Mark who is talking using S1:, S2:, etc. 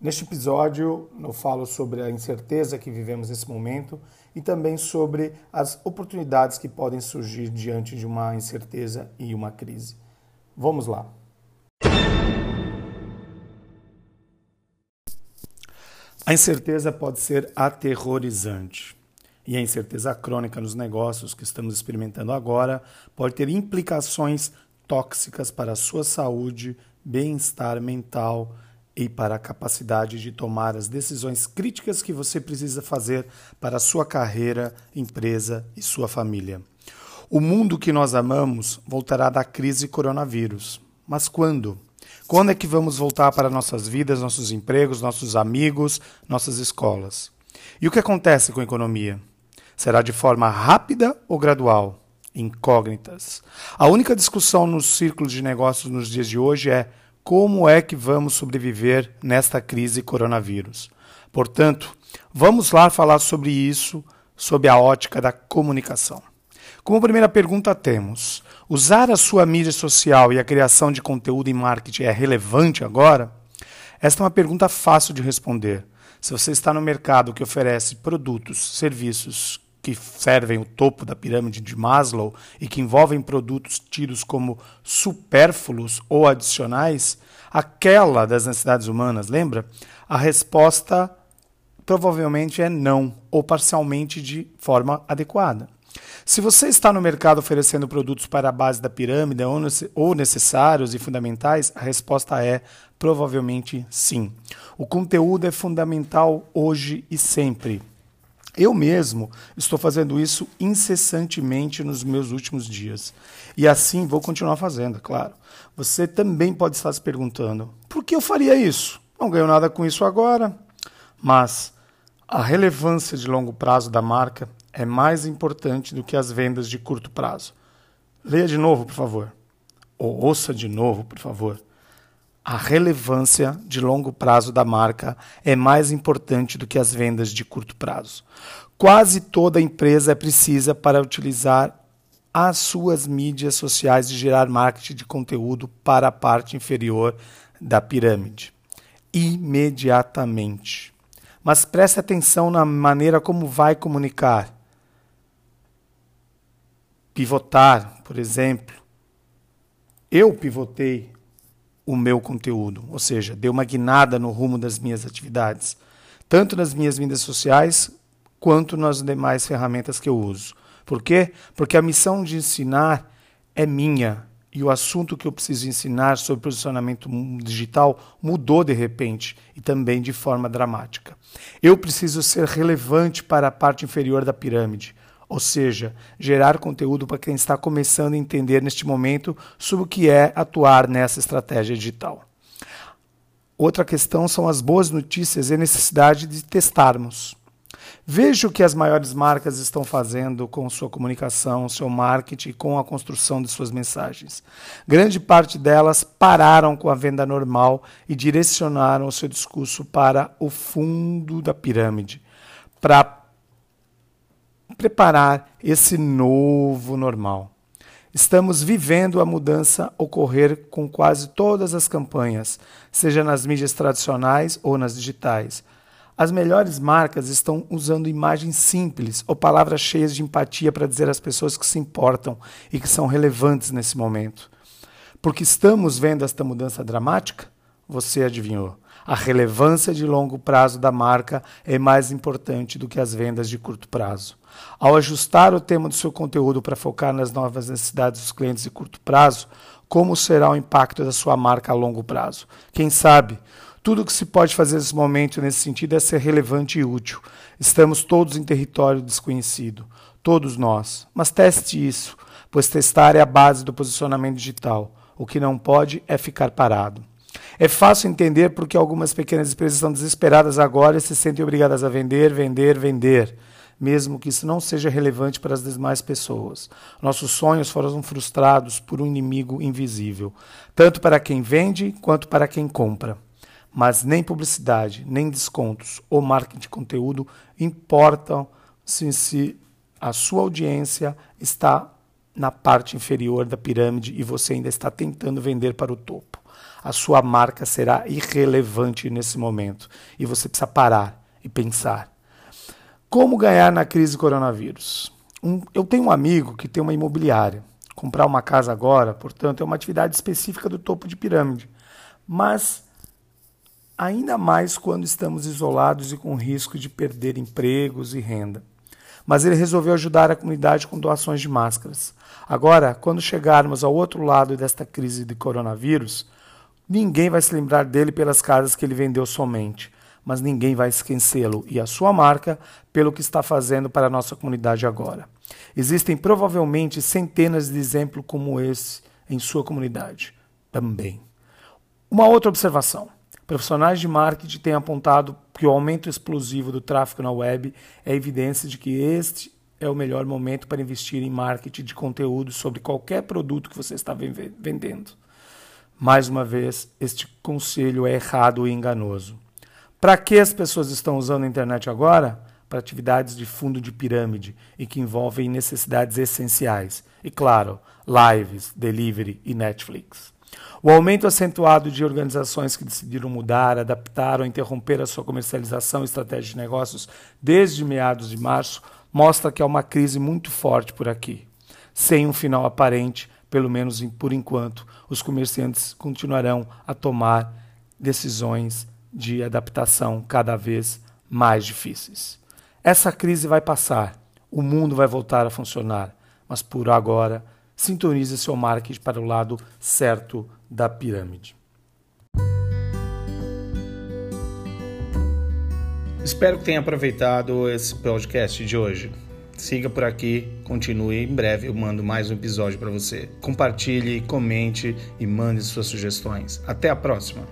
S1: Neste episódio, eu falo sobre a incerteza que vivemos nesse momento e também sobre as oportunidades que podem surgir diante de uma incerteza e uma crise. Vamos lá. A incerteza pode ser aterrorizante. E a incerteza crônica nos negócios que estamos experimentando agora pode ter implicações tóxicas para a sua saúde, bem-estar mental e para a capacidade de tomar as decisões críticas que você precisa fazer para a sua carreira, empresa e sua família. O mundo que nós amamos voltará da crise coronavírus. Mas quando? Quando é que vamos voltar para nossas vidas, nossos empregos, nossos amigos, nossas escolas? E o que acontece com a economia? Será de forma rápida ou gradual? Incógnitas. A única discussão nos círculos de negócios nos dias de hoje é como é que vamos sobreviver nesta crise coronavírus. Portanto, vamos lá falar sobre isso sob a ótica da comunicação. Como primeira pergunta temos: usar a sua mídia social e a criação de conteúdo em marketing é relevante agora? Esta é uma pergunta fácil de responder. Se você está no mercado que oferece produtos, serviços que servem o topo da pirâmide de Maslow e que envolvem produtos tidos como supérfluos ou adicionais, aquela das necessidades humanas, lembra? A resposta provavelmente é não, ou parcialmente de forma adequada. Se você está no mercado oferecendo produtos para a base da pirâmide ou necessários e fundamentais, a resposta é provavelmente sim. O conteúdo é fundamental hoje e sempre. Eu mesmo estou fazendo isso incessantemente nos meus últimos dias. E assim vou continuar fazendo, é claro. Você também pode estar se perguntando: por que eu faria isso? Não ganho nada com isso agora. Mas a relevância de longo prazo da marca é mais importante do que as vendas de curto prazo. Leia de novo, por favor. Ou ouça de novo, por favor a relevância de longo prazo da marca é mais importante do que as vendas de curto prazo. Quase toda empresa precisa para utilizar as suas mídias sociais e gerar marketing de conteúdo para a parte inferior da pirâmide. Imediatamente. Mas preste atenção na maneira como vai comunicar. Pivotar, por exemplo. Eu pivotei o meu conteúdo, ou seja, deu uma guinada no rumo das minhas atividades, tanto nas minhas mídias sociais quanto nas demais ferramentas que eu uso. Por quê? Porque a missão de ensinar é minha e o assunto que eu preciso ensinar sobre posicionamento digital mudou de repente e também de forma dramática. Eu preciso ser relevante para a parte inferior da pirâmide ou seja, gerar conteúdo para quem está começando a entender neste momento sobre o que é atuar nessa estratégia digital. Outra questão são as boas notícias e a necessidade de testarmos. Veja o que as maiores marcas estão fazendo com sua comunicação, seu marketing, com a construção de suas mensagens. Grande parte delas pararam com a venda normal e direcionaram o seu discurso para o fundo da pirâmide, para preparar esse novo normal. Estamos vivendo a mudança ocorrer com quase todas as campanhas, seja nas mídias tradicionais ou nas digitais. As melhores marcas estão usando imagens simples ou palavras cheias de empatia para dizer às pessoas que se importam e que são relevantes nesse momento. Porque estamos vendo esta mudança dramática? Você adivinhou. A relevância de longo prazo da marca é mais importante do que as vendas de curto prazo. Ao ajustar o tema do seu conteúdo para focar nas novas necessidades dos clientes de curto prazo, como será o impacto da sua marca a longo prazo? Quem sabe? Tudo o que se pode fazer nesse momento nesse sentido é ser relevante e útil. Estamos todos em território desconhecido, todos nós. Mas teste isso, pois testar é a base do posicionamento digital. O que não pode é ficar parado. É fácil entender porque algumas pequenas empresas estão desesperadas agora e se sentem obrigadas a vender, vender, vender, mesmo que isso não seja relevante para as demais pessoas. Nossos sonhos foram frustrados por um inimigo invisível, tanto para quem vende quanto para quem compra. Mas nem publicidade, nem descontos ou marketing de conteúdo importam se, se a sua audiência está na parte inferior da pirâmide e você ainda está tentando vender para o topo. A sua marca será irrelevante nesse momento e você precisa parar e pensar. Como ganhar na crise coronavírus? Um, eu tenho um amigo que tem uma imobiliária. Comprar uma casa agora, portanto, é uma atividade específica do topo de pirâmide. Mas ainda mais quando estamos isolados e com risco de perder empregos e renda mas ele resolveu ajudar a comunidade com doações de máscaras. Agora, quando chegarmos ao outro lado desta crise de coronavírus, ninguém vai se lembrar dele pelas casas que ele vendeu somente, mas ninguém vai esquecê-lo e a sua marca pelo que está fazendo para a nossa comunidade agora. Existem provavelmente centenas de exemplos como esse em sua comunidade também. Uma outra observação. Profissionais de marketing têm apontado que o aumento explosivo do tráfego na web é evidência de que este é o melhor momento para investir em marketing de conteúdo sobre qualquer produto que você está vendendo. Mais uma vez, este conselho é errado e enganoso. Para que as pessoas estão usando a internet agora? Para atividades de fundo de pirâmide e que envolvem necessidades essenciais. E claro, lives, delivery e Netflix. O aumento acentuado de organizações que decidiram mudar, adaptar ou interromper a sua comercialização e estratégia de negócios desde meados de março mostra que há uma crise muito forte por aqui. Sem um final aparente, pelo menos por enquanto, os comerciantes continuarão a tomar decisões de adaptação cada vez mais difíceis. Essa crise vai passar, o mundo vai voltar a funcionar, mas por agora sintonize seu marketing para o lado certo da pirâmide. Espero que tenha aproveitado esse podcast de hoje. Siga por aqui, continue. Em breve eu mando mais um episódio para você. Compartilhe, comente e mande suas sugestões. Até a próxima!